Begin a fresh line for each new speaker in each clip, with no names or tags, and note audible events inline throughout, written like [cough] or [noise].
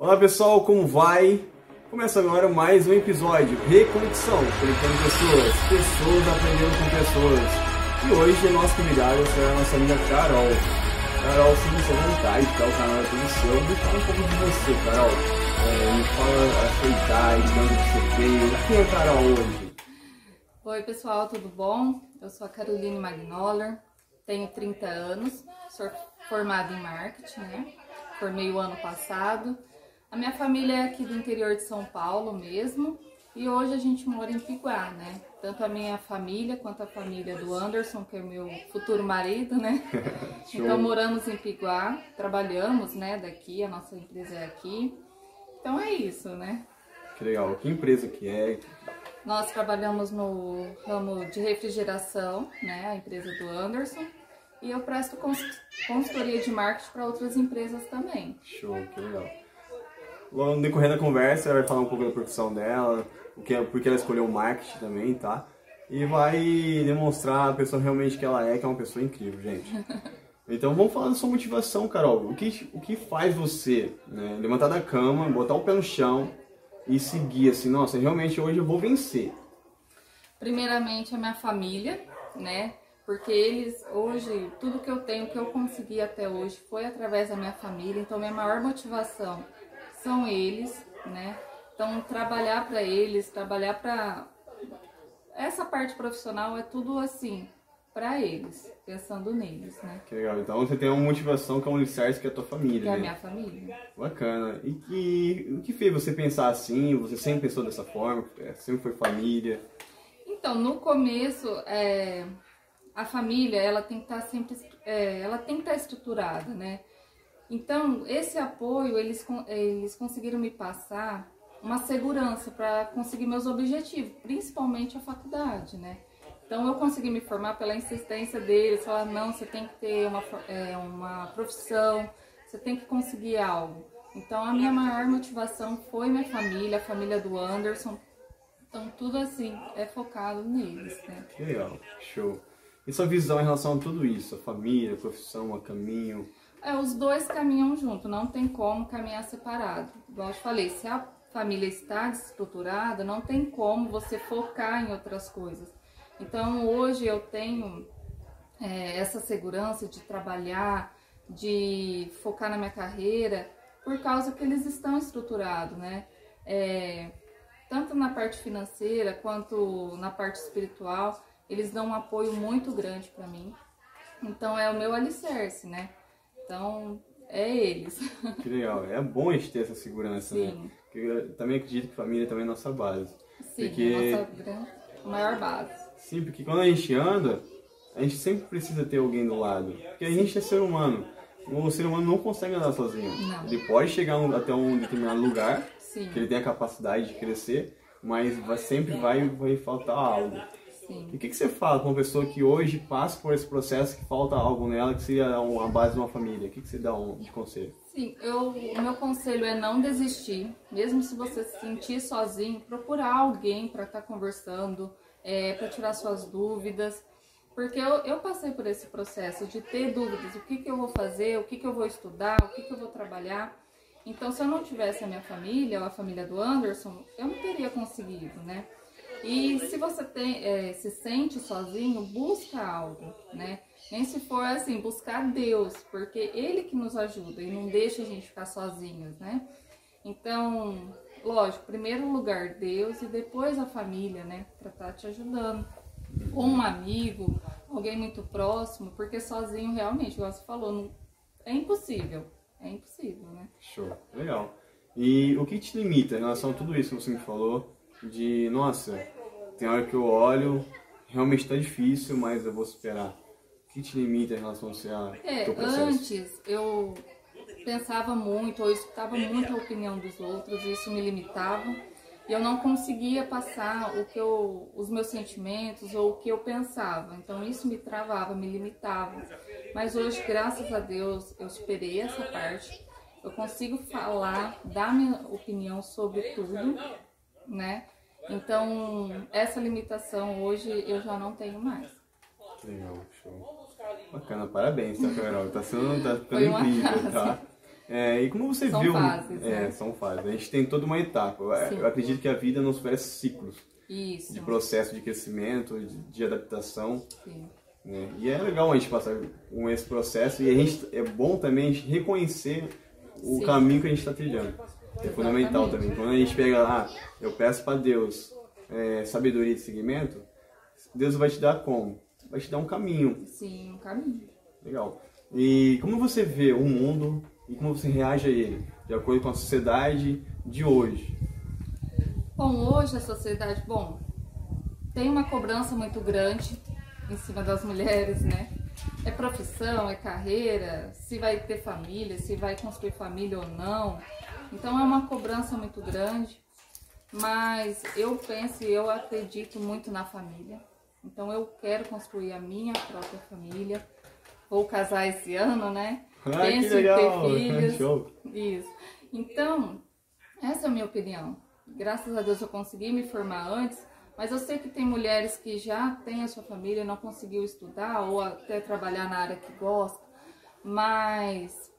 Olá pessoal, como vai? Começa agora mais um episódio Reconexão, conectando pessoas, pessoas aprendendo com pessoas. E hoje a nossa convidada será a nossa amiga Carol. Carol, sinta-se à vontade, tá? O canal é todo seu. Me fala um pouco de você, Carol. É, me fala a sua idade, de onde você veio. Quem é Carol hoje?
Oi pessoal, tudo bom? Eu sou a Caroline Magnoller, tenho 30 anos, sou formada em marketing, né? Formei o ano passado. A minha família é aqui do interior de São Paulo mesmo. E hoje a gente mora em Piguá, né? Tanto a minha família quanto a família do Anderson, que é meu futuro marido, né? [laughs] então moramos em Piguá, trabalhamos, né, daqui, a nossa empresa é aqui. Então é isso, né?
Que legal. Que empresa que é?
Nós trabalhamos no ramo de refrigeração, né, a empresa do Anderson. E eu presto consultoria de marketing para outras empresas também.
Show, que legal. No decorrer da conversa, ela vai falar um pouco da profissão dela, o que, porque ela escolheu o marketing também, tá? E vai demonstrar a pessoa realmente que ela é, que é uma pessoa incrível, gente. [laughs] Então vamos falar da sua motivação, Carol. O que, o que faz você né, levantar da cama, botar o pé no chão e seguir assim, nossa, realmente hoje eu vou vencer?
Primeiramente a minha família, né? Porque eles hoje, tudo que eu tenho, que eu consegui até hoje foi através da minha família. Então minha maior motivação são eles, né? Então trabalhar para eles, trabalhar para essa parte profissional é tudo assim, para eles, pensando neles, né?
Que legal. Então você tem uma motivação que é um alicerce que é a tua família,
Que é
né?
a minha família.
Bacana. E, e o que fez você pensar assim? Você sempre pensou dessa forma? É, Sempre foi família?
Então, no começo, é, a família, ela tem que estar sempre, é, ela tem que estar estruturada, né? Então, esse apoio, eles, eles conseguiram me passar uma segurança para conseguir meus objetivos, principalmente a faculdade, né? Então, eu consegui me formar pela insistência deles, falar, não, você tem que ter uma, é, uma profissão, você tem que conseguir algo. Então, a minha maior motivação foi minha família, a família do Anderson. Então, tudo assim é focado neles, né?
Legal. Show. E sua visão em relação a tudo isso? A família, a profissão, a caminho?
É, os dois caminham junto, não tem como caminhar separado. Igual eu falei, se a família está desestruturada, não tem como você focar em outras coisas. Então hoje eu tenho é, essa segurança de trabalhar, de focar na minha carreira, por causa que eles estão estruturados, né? É, tanto na parte financeira quanto na parte espiritual, eles dão um apoio muito grande para mim. Então é o meu alicerce, né? Então é eles.
Que legal. É bom a gente ter essa segurança, né?
Sim.
Porque eu também acredito que família também é nossa base.
Sim,
Porque-
a nossa maior base.
Sim, porque quando a gente anda, a gente sempre precisa ter alguém do lado. Porque a gente é ser humano. O ser humano não consegue andar sozinho.
Não.
Ele pode chegar até um determinado lugar,
Sim,
que ele tem a capacidade de crescer, mas vai, sempre vai, vai faltar algo. E
sim.
o que, que você fala com uma pessoa que hoje passa por esse processo que falta algo nela, que seria a base de uma família? O que, que você dá um, de conselho?
Sim, eu, o meu conselho é não desistir. Mesmo se você se sentir sozinho, procurar alguém para estar conversando, é, para tirar suas dúvidas. Porque eu, eu passei por esse processo de ter dúvidas, o que, que eu vou fazer, o que, que eu vou estudar, o que, que eu vou trabalhar. Então, se eu não tivesse a minha família, ou a família do Anderson, eu não teria conseguido, né? E se você tem, é, se sente sozinho, busca algo, né? Nem se for assim, buscar Deus, porque Ele que nos ajuda e não deixa a gente ficar sozinhos, né? Então, lógico, primeiro lugar Deus e depois a família, né? Pra estar te ajudando. Ou um amigo, alguém muito próximo, porque sozinho realmente, igual você falou, não- é impossível. É impossível, né?
Show, legal. E o que te limita em relação a tudo isso que você me falou? De, nossa, tem hora que eu olho, realmente tá difícil, mas eu vou superar. O que te limita em relação a você a
É, antes eu pensava muito, ou escutava muito a opinião dos outros, e isso me limitava. E eu não conseguia passar o que eu, os meus sentimentos ou o que eu pensava. Então isso me travava, me limitava. Mas hoje, graças a Deus, eu superei essa parte. Eu consigo falar, dar minha opinião sobre tudo, né? Então, essa limitação hoje eu já não tenho mais.
Legal, show. Bacana, parabéns, tá, Carol? Tá sendo tá ficando incrível, tá? É, e como você
São
viu.
fases,
é,
né?
são fases. A gente tem toda uma etapa. Eu-
Sim.
Eu acredito que a vida nos oferece ciclos
Isso.
de processo de crescimento, de, de adaptação.
Sim.
né? E é legal a gente passar com esse processo e a gente, é bom também a gente reconhecer o
Sim.
caminho que a gente está trilhando. É fundamental
Exatamente.
também. Quando a gente pega lá, eu peço para Deus é, sabedoria de seguimento, Deus vai te dar como? Vai te dar um caminho.
Sim, um caminho.
Legal. E como você vê o mundo e como você reage a ele, de acordo com a sociedade de hoje?
Bom, hoje a sociedade, bom, tem uma cobrança muito grande em cima das mulheres, né? É profissão, é carreira, se vai ter família, se vai construir família ou não. Então é uma cobrança muito grande, mas eu penso e eu acredito muito na família. Então eu quero construir a minha própria família. Vou casar esse ano, né?
Ah, que
Penso em
legal!
ter [laughs] filhos.
Show!
Isso. Então, essa é a minha opinião. Graças a Deus eu consegui me formar antes, mas eu sei que tem mulheres que já têm a sua família e não conseguiu estudar ou até trabalhar na área que gosta, mas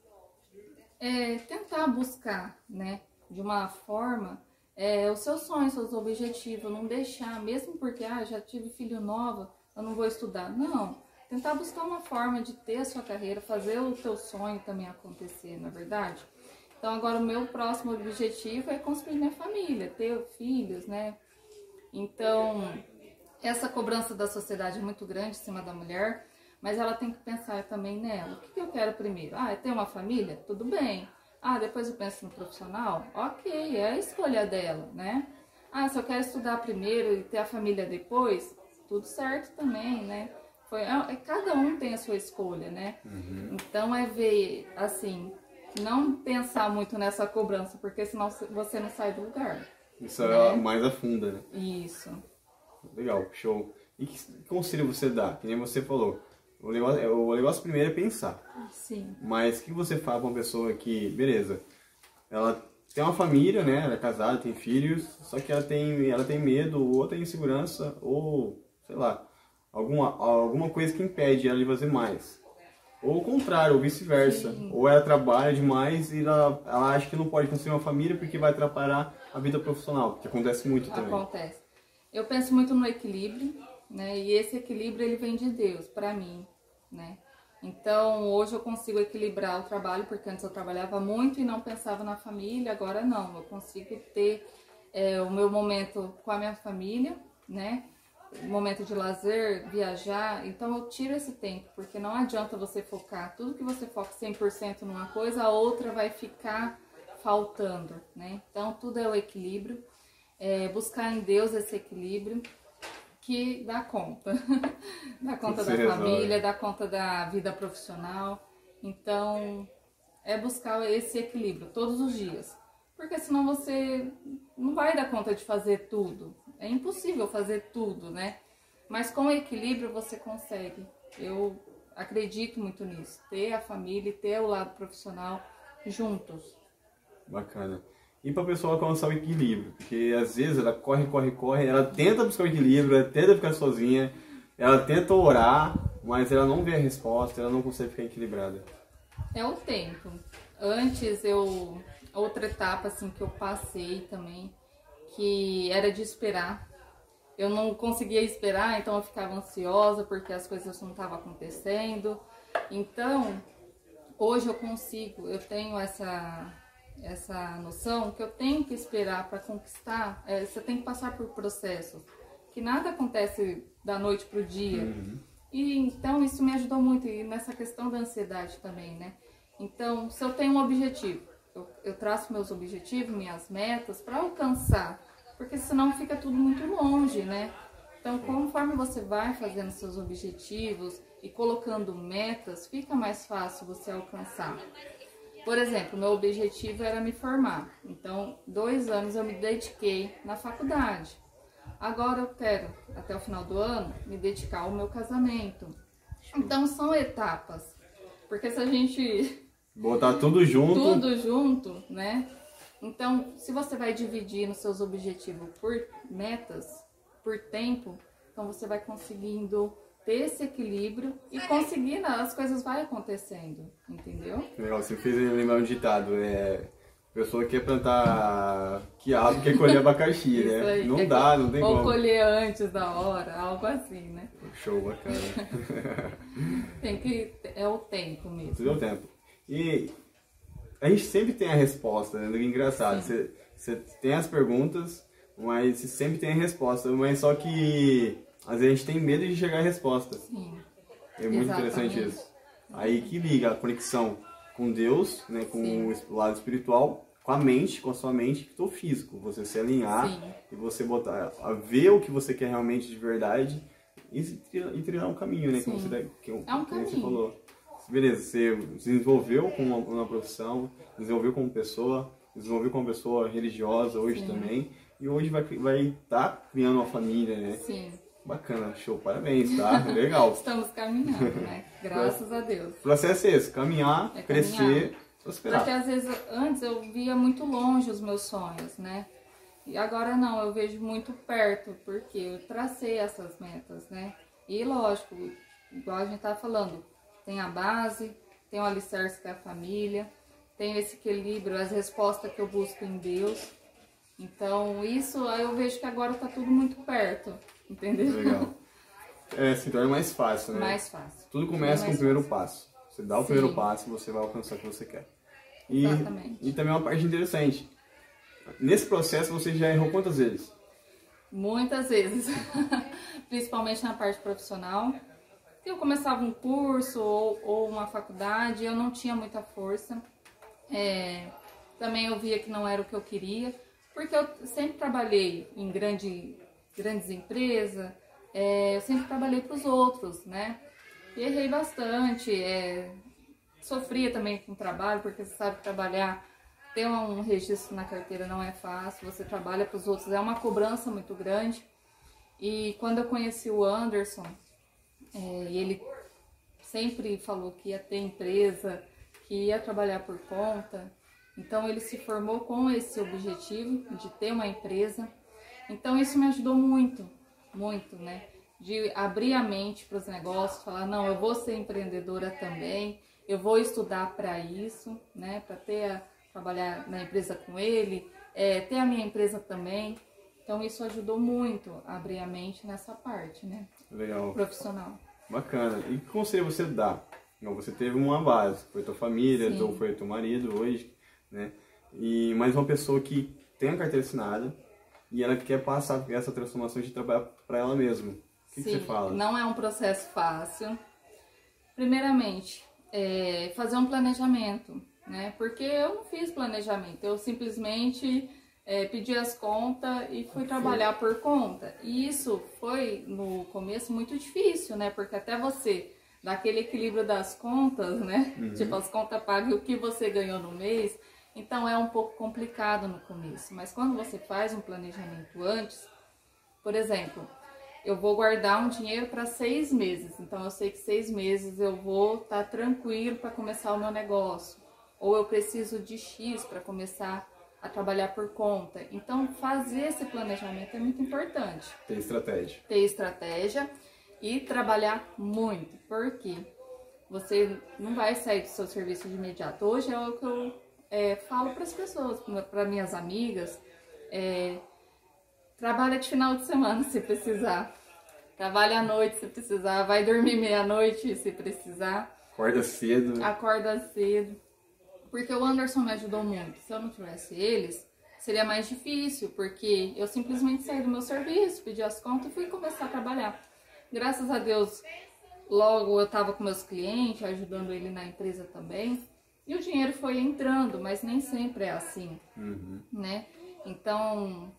é, tentar buscar, né, de uma forma é, os seus sonhos, seus objetivos, não deixar, mesmo porque ah, já tive filho nova, eu não vou estudar. Não, tentar buscar uma forma de ter a sua carreira, fazer o teu sonho também acontecer, na é verdade. Então agora o meu próximo objetivo é construir minha família, ter filhos, né? Então essa cobrança da sociedade é muito grande em cima da mulher, mas ela tem que pensar também nela. O que, que eu quero primeiro? Ah, é ter uma família? Tudo bem. Ah, depois eu penso no profissional? Ok, é a escolha dela, né? Ah, se eu quero estudar primeiro e ter a família depois, tudo certo também, né? Foi, é, cada um tem a sua escolha, né? Então é ver, assim, não pensar muito nessa cobrança, porque senão você não sai do lugar.
Isso é mais a funda, né?
Isso.
Legal, show. E que conselho você dá? Que nem você falou. O negócio, o negócio primeiro é pensar.
Sim.
Mas o que você fala pra uma pessoa que, beleza, ela tem uma família, né? Ela é casada, tem filhos, só que ela tem, ela tem medo, ou tem insegurança, ou sei lá, alguma, alguma coisa que impede ela de fazer mais. Ou o contrário, ou vice-versa. Ou ela trabalha demais e ela, ela acha que não pode construir uma família porque vai atrapalhar a vida profissional, que acontece muito também.
Acontece. Eu penso muito no equilíbrio, né? E esse equilíbrio ele vem de Deus para mim, né? Então hoje eu consigo equilibrar o trabalho porque antes eu trabalhava muito e não pensava na família. Agora não, eu consigo ter é, o meu momento com a minha família, né? Momento de lazer, viajar. Então eu tiro esse tempo porque não adianta você focar tudo que você foca 100% numa coisa, a outra vai ficar faltando, né? Então tudo é o equilíbrio é, buscar em Deus esse equilíbrio que dá conta. [laughs] dá conta da
resolve.
família, dá conta da vida profissional. Então, é buscar esse equilíbrio todos os dias. Porque senão você não vai dar conta de fazer tudo. É impossível fazer tudo, né? Mas com equilíbrio você consegue. Eu acredito muito nisso. Ter a família e ter o lado profissional juntos.
Bacana. E pra pessoa alcançar o equilíbrio, porque às vezes ela corre, corre, corre, ela tenta buscar o equilíbrio, ela tenta ficar sozinha, ela tenta orar, mas ela não vê a resposta, ela não consegue ficar equilibrada.
É o tempo. Antes eu. Outra etapa assim que eu passei também, que era de esperar. Eu não conseguia esperar, então eu ficava ansiosa porque as coisas não estavam acontecendo. Então, hoje eu consigo, eu tenho essa essa noção que eu tenho que esperar para conquistar, é, você tem que passar por processos, que nada acontece da noite pro dia. E então isso me ajudou muito e nessa questão da ansiedade também, né? Então, se eu tenho um objetivo, eu, eu traço meus objetivos, minhas metas para alcançar, porque senão fica tudo muito longe, né? Então, conforme você vai fazendo seus objetivos e colocando metas, fica mais fácil você alcançar. Por exemplo, meu objetivo era me formar. Então, dois anos eu me dediquei na faculdade. Agora eu quero, até o final do ano, me dedicar ao meu casamento. Então, são etapas. Porque se a gente
Botar tudo junto.
tudo junto, né? Então, se você vai dividir nos seus objetivos por metas, por tempo, então você vai conseguindo ter esse equilíbrio e conseguir, né, as coisas vai acontecendo, entendeu?
Legal, você fez lembrar um ditado, é... A pessoa quer plantar quiabo, quer colher abacaxi, [laughs] né?
Aí,
não dá, não tem
ou
como.
Ou colher antes da hora, algo assim, né?
Show, bacana. [laughs]
tem que... é o tempo mesmo.
Tudo é o tempo. E a gente sempre tem a resposta, né? É engraçado. Você, você tem as perguntas, mas você sempre tem a resposta. Mas só que às vezes a gente tem medo de chegar à resposta.
Sim.
É muito
Exatamente.
interessante isso. Aí que liga a conexão com Deus, né, com
Sim.
o lado espiritual, com a mente, com a sua mente e o físico. Você se alinhar
Sim.
e você botar a ver o que você quer realmente de verdade e, e trilhar um caminho, né? Como você, que,
É um
que você
caminho.
falou. Beleza, você desenvolveu como uma, uma profissão, desenvolveu como pessoa, desenvolveu como pessoa religiosa hoje também. E hoje vai estar vai tá criando uma família, né?
Sim.
Bacana, show, parabéns, tá? Legal. [laughs]
Estamos caminhando, né? Graças a Deus.
O processo é esse, caminhar,
É
crescer,
caminhar.
prosperar.
Porque às vezes antes eu via muito longe os meus sonhos, né? E agora não, eu vejo muito perto, porque eu tracei essas metas, né? E lógico, igual a gente tá falando, tem a base, tem o alicerce que é a família, tem esse equilíbrio, as respostas que eu busco em Deus. Então, isso aí eu vejo que agora tá tudo muito perto, entendeu?
Legal. É, se torna mais fácil, né?
Mais fácil.
Tudo começa com o primeiro passo. Você dá o
Sim.
primeiro passo e você vai alcançar o que você quer. E,
Exatamente.
e também uma parte interessante. Nesse processo você já errou quantas vezes?
Muitas vezes, [laughs] principalmente na parte profissional. Eu começava um curso ou, ou uma faculdade, eu não tinha muita força. É, também eu via que não era o que eu queria, porque eu sempre trabalhei em grande, grandes empresas, é, eu sempre trabalhei para os outros, né? E errei bastante, é, sofria também com o trabalho, porque você sabe trabalhar, ter um registro na carteira não é fácil, você trabalha para os outros, é uma cobrança muito grande. E quando eu conheci o Anderson, é, ele sempre falou que ia ter empresa, que ia trabalhar por conta. Então ele se formou com esse objetivo de ter uma empresa. Então isso me ajudou muito, muito, né? De abrir a mente para os negócios, falar não, eu vou ser empreendedora também, eu vou estudar para isso, né? Para ter a, trabalhar na empresa com ele, é, ter a minha empresa também. Então isso ajudou muito a abrir a mente nessa parte, né?
Legal.
Profissional.
Bacana. E que conselho você dá? Não, você teve uma base, foi tua família,
Sim.
ou foi teu marido hoje, né? E mais uma pessoa que tem a carteira assinada e ela quer passar essa transformação de trabalhar para ela mesma. O que, que
Sim,
você fala?
não é um processo fácil. Primeiramente, é, fazer um planejamento, né? Porque eu não fiz planejamento, eu simplesmente é, pedi as contas e fui trabalhar por conta. E isso foi no começo muito difícil, né? Porque até você dar aquele equilíbrio das contas, né? Tipo, as contas pagas e o que você ganhou no mês. Então é um pouco complicado no começo. Mas quando você faz um planejamento antes, por exemplo, eu vou guardar um dinheiro para seis meses. Então eu sei que seis meses eu vou estar tranquilo para começar o meu negócio. Ou eu preciso de X para começar a trabalhar por conta. Então fazer esse planejamento é muito importante.
Tem estratégia.
Ter estratégia e trabalhar muito. Porque você não vai sair do seu serviço de imediato. Hoje é o que eu é, falo para as pessoas, para minhas amigas. É, Trabalha de final de semana se precisar. Trabalha à noite se precisar. Vai dormir meia-noite se precisar.
Acorda cedo.
Acorda cedo. Porque o Anderson me ajudou muito. Se eu não tivesse eles, seria mais difícil. Porque eu simplesmente saí do meu serviço, pedi as contas e fui começar a trabalhar. Graças a Deus, logo eu estava com meus clientes, ajudando ele na empresa também. E o dinheiro foi entrando, mas nem sempre é assim
Uhum.
né? Então,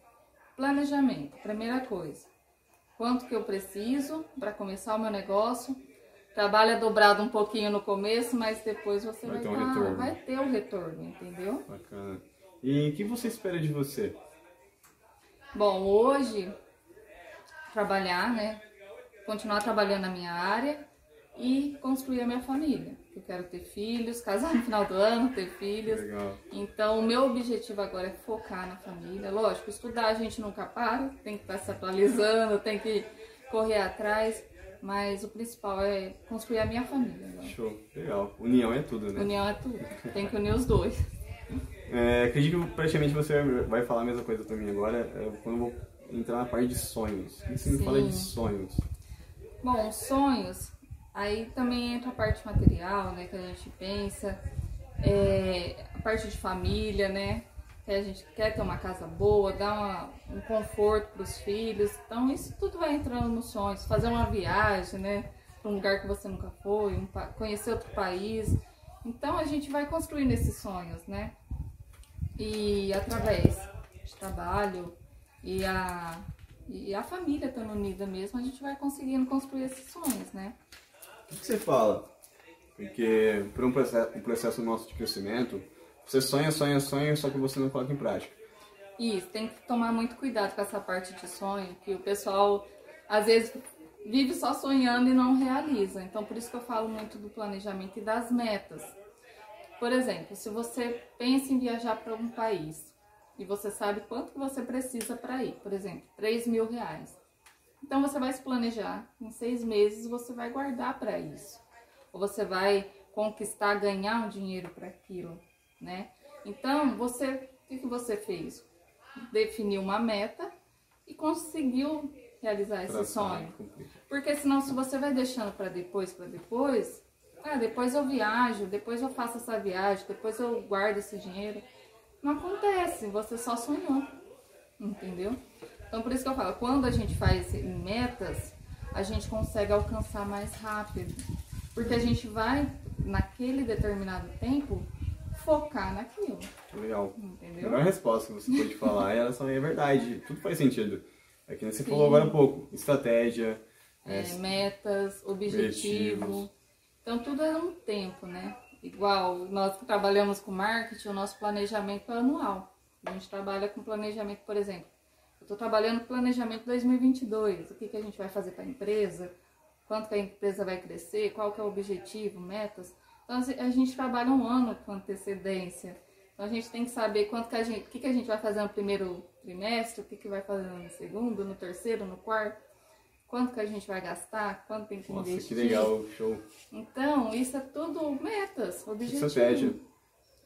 planejamento, primeira coisa. Quanto que eu preciso para começar o meu negócio? Trabalha dobrado um pouquinho no começo, mas depois você
Vai
vai,
ter um
tá-
retorno.
vai ter o retorno, entendeu?
Bacana. E o que você espera de você?
Bom, hoje trabalhar, né? Continuar trabalhando na minha área e construir a minha família. Eu quero ter filhos, casar no final do ano, ter filhos.
Legal.
Então, o meu objetivo agora é focar na família. Lógico, estudar a gente nunca para, tem que estar se atualizando, tem que correr atrás. mas o principal é construir a minha família. Agora.
Show, legal. União é tudo, né?
União é tudo. Tem que unir os dois. [laughs]
É, acredito que praticamente você vai falar a mesma coisa pra mim agora, é, quando eu vou entrar na parte de sonhos. O que você me
Sim.
fala de sonhos?
Bom, sonhos, aí também entra a parte material, né, que a gente pensa, é, a parte de família, né, que a gente quer ter uma casa boa, dar uma- um conforto para os filhos, então isso tudo vai entrando nos sonhos, fazer uma viagem, né, para um lugar que você nunca foi, um conhecer outro país, então a gente vai construindo esses sonhos, né, e através de trabalho e a, e a família estando unida mesmo, a gente vai conseguindo construir esses sonhos, né?
O que você fala? Porque para um processo, um processo nosso de crescimento, você sonha, sonha, sonha, só que você não coloca em prática.
Isso, tem que tomar muito cuidado com essa parte de sonho, que o pessoal às vezes vive só sonhando e não realiza. Então por isso que eu falo muito do planejamento e das metas. Por exemplo, se você pensa em viajar para um país e você sabe quanto que você precisa para ir, por exemplo, 3 mil reais. Então você vai se planejar, em seis meses você vai guardar para isso. Ou você vai conquistar, ganhar um dinheiro para aquilo, né? Então, você, o que, que você fez? Definiu uma meta e conseguiu realizar esse
Traçar,
sonho. Porque senão, se você vai deixando para depois, para depois, ah, depois eu viajo, depois eu faço essa viagem, depois eu guardo esse dinheiro. Não acontece, você só sonhou, entendeu? Então, por isso que eu falo, quando a gente faz metas, a gente consegue alcançar mais rápido. Porque a gente vai, naquele determinado tempo, focar naquilo,
Legal. A
entendeu?
melhor resposta que você pode falar, ela só é verdade. Tudo faz sentido. É que você
Sim.
falou agora há pouco. Estratégia, é,
É, metas, objetivo.
Objetivos.
Então tudo é um tempo, né? Igual nós que trabalhamos com marketing, o nosso planejamento é anual. A gente trabalha com planejamento, por exemplo. Eu estou trabalhando planejamento 2022. O que, que a gente vai fazer para a empresa? Quanto que a empresa vai crescer? Qual que é o objetivo, metas? Então assim, a gente trabalha um ano com antecedência. Então a gente tem que saber quanto que a gente, o que, que a gente vai fazer no primeiro trimestre, o que, que vai fazer no segundo, no terceiro, no quarto quanto que a gente vai gastar, quanto tem que
Nossa,
investir.
que legal, show.
Então, isso é tudo metas, objetivos.
Estratégia.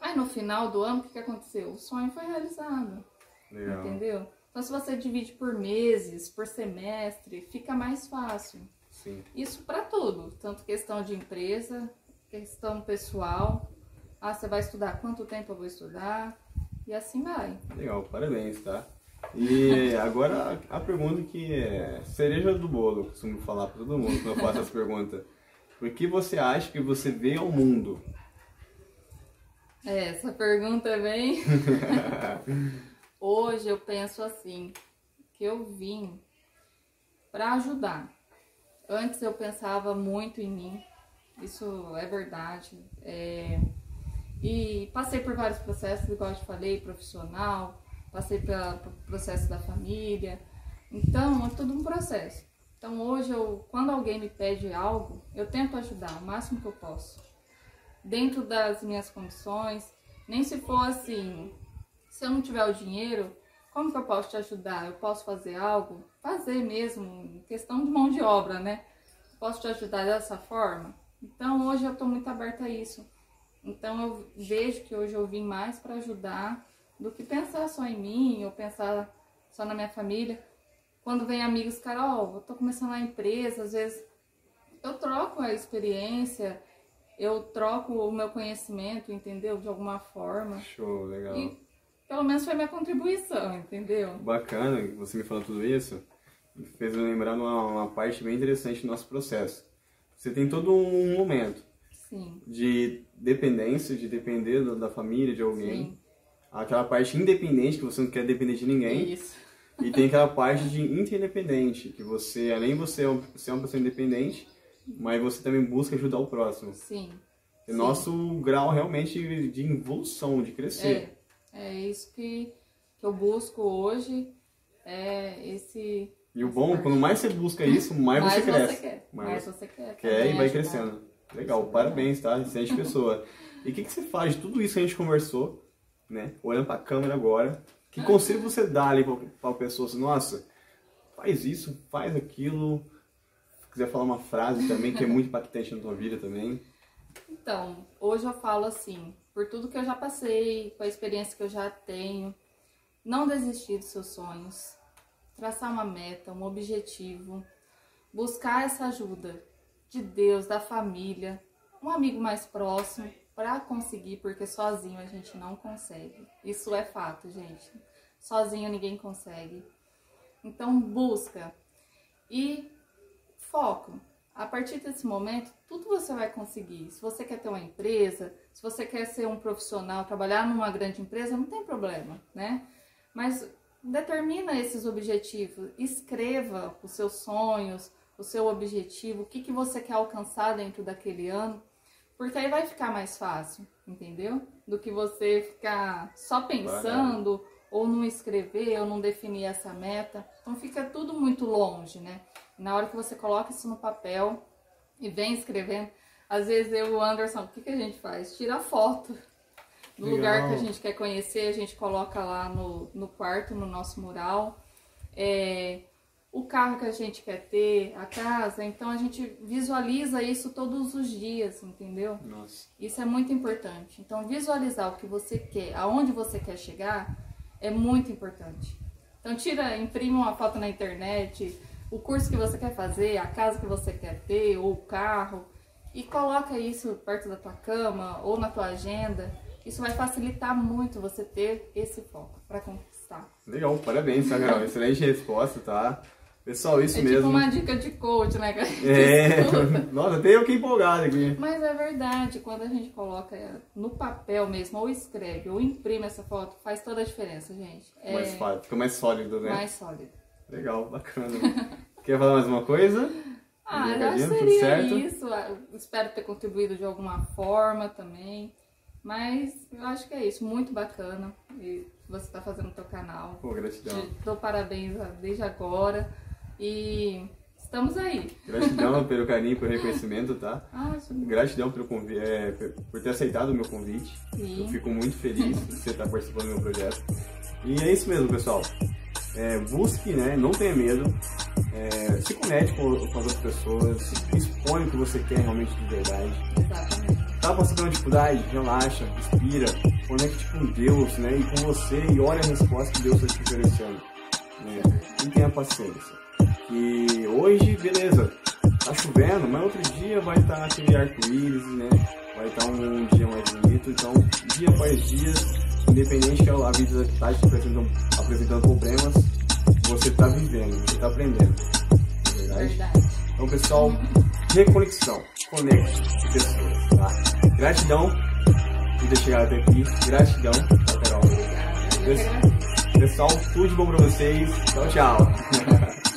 Aí no final do ano, o que, que aconteceu? O sonho foi realizado,
Legal.
entendeu? Então, se você divide por meses, por semestre, fica mais fácil.
Sim.
Isso para tudo, tanto questão de empresa, questão pessoal. Ah, você vai estudar quanto tempo eu vou estudar? E assim vai.
Legal, parabéns, tá? E [laughs] agora a pergunta que é cereja do bolo, eu costumo falar pra todo mundo quando eu faço essa pergunta. Por que você acha que você veio ao mundo?
É, essa pergunta é bem. [laughs] Hoje eu penso assim, que eu vim para ajudar. Antes eu pensava muito em mim, isso é verdade. É, E passei por vários processos, igual eu te falei, profissional, passei pelo processo da família. Então, é tudo um processo. Então, hoje, eu, quando alguém me pede algo, eu tento ajudar o máximo que eu posso. Dentro das minhas condições, nem se for assim, se eu não tiver o dinheiro, como que eu posso te ajudar? Eu posso fazer algo? Fazer mesmo, questão de mão de obra, né? Posso te ajudar dessa forma? Então, hoje eu estou muito aberta a isso. Então eu vejo que hoje eu vim mais para ajudar do que pensar só em mim ou pensar só na minha família. Quando vem amigos, Carol, eu tô começando a empresa, às vezes eu troco a experiência, eu troco o meu conhecimento, entendeu? De alguma forma.
Show, legal.
E pelo menos foi minha contribuição, entendeu?
Bacana que você me falou tudo isso. Fez eu lembrar uma, uma parte bem interessante do nosso processo. Você tem todo um momento
Sim.
de dependência, de depender da, da família, de alguém.
Sim.
Aquela parte independente, que você não quer depender de ninguém.
Isso.
E tem aquela parte de interdependente, que você, além de você ser uma pessoa independente, mas você também busca ajudar o próximo.
Sim.
É
Sim.
nosso grau realmente de evolução, de crescer.
É, é isso que, que eu busco hoje. É esse.
E o bom, quando mais você busca isso, mais, você cresce.
quer.
Mais
Mais,
você
você quer.
quer e vai
ajudar.
crescendo. Legal, parabéns, tá? Excelente [laughs] pessoa. E o que, que você faz de tudo isso que a gente conversou, né? Olhando pra câmera agora. Que conselho você dá ali pra, pra pessoa assim, nossa, faz isso, faz aquilo. quiser falar uma frase também que é muito impactante na tua vida também.
Então, hoje eu falo assim, por tudo que eu já passei, com a experiência que eu já tenho, não desistir dos seus sonhos, traçar uma meta, um objetivo, buscar essa ajuda de Deus, da família, um amigo mais próximo para conseguir, porque sozinho a gente não consegue. Isso é fato, gente. Sozinho ninguém consegue. Então busca e foco. A partir desse momento, tudo você vai conseguir. Se você quer ter uma empresa, se você quer ser um profissional, trabalhar numa grande empresa, não tem problema, né? Mas determina esses objetivos, escreva os seus sonhos, o seu objetivo, o que, que você quer alcançar dentro daquele ano, porque aí vai ficar mais fácil, entendeu? Do que você ficar só pensando ou não escrever ou não definir essa meta. Então fica tudo muito longe, né? Na hora que você coloca isso no papel e vem escrevendo, às vezes eu o Anderson, o que, que a gente faz? Tira foto do lugar que a gente quer conhecer, a gente coloca lá no, no quarto, no nosso mural. É, o carro que a gente quer ter, a casa, então a gente visualiza isso todos os dias, entendeu?
Nossa.
Isso é muito importante. Então visualizar o que você quer, aonde você quer chegar, é muito importante. Então tira, imprime uma foto na internet, o curso que você quer fazer, a casa que você quer ter, ou o carro, e coloca isso perto da tua cama ou na tua agenda. Isso vai facilitar muito você ter esse foco para conquistar.
Legal, parabéns, Carol. [laughs] Excelente resposta, tá? Pessoal, isso
é
mesmo. É
tipo uma dica de coach, né?
É, [laughs] nossa, até eu que empolgado aqui.
Mas é verdade, quando a gente coloca no papel mesmo, ou escreve, ou imprime essa foto, faz toda a diferença, gente.
É... Mais fácil, fica mais sólido, né?
Mais sólido.
Legal, bacana. [laughs] Quer falar mais uma coisa?
Ah, eu acho que seria isso. Ah, espero ter contribuído de alguma forma também. Mas eu acho que é isso, muito bacana. E você está fazendo no seu canal.
Pô, gratidão. Te
dou parabéns desde agora. E estamos aí.
Gratidão [laughs] pelo carinho, pelo reconhecimento, tá?
Ah.
Gratidão pelo convite, é, por ter aceitado o meu convite.
Sim.
Eu fico muito feliz de você estar participando do meu projeto. E é isso mesmo, pessoal. É, busque, né? Não tenha medo. É, se conecte com, com, as outras pessoas. Expõe o que você quer realmente de verdade.
Exatamente.
Tá passando uma dificuldade? Relaxa, inspira, conecte com Deus, né? E com você e olha a resposta que Deus está te oferecendo. Né? E tenha paciência. Que hoje, beleza, tá chovendo, mas outro dia vai estar tá aquele arco-íris, né? Vai estar um dia mais bonito. Então, dia após dia, independente que a vida está te apresentando, apresentando problemas, você está vivendo, você está aprendendo.
É verdade? verdade?
Então, pessoal, reconexão. Conecte pessoas, tá? Gratidão por ter chegado até aqui. Gratidão, tá, Carol? Pessoal, tudo de bom pra vocês. Tchau, tchau. [laughs]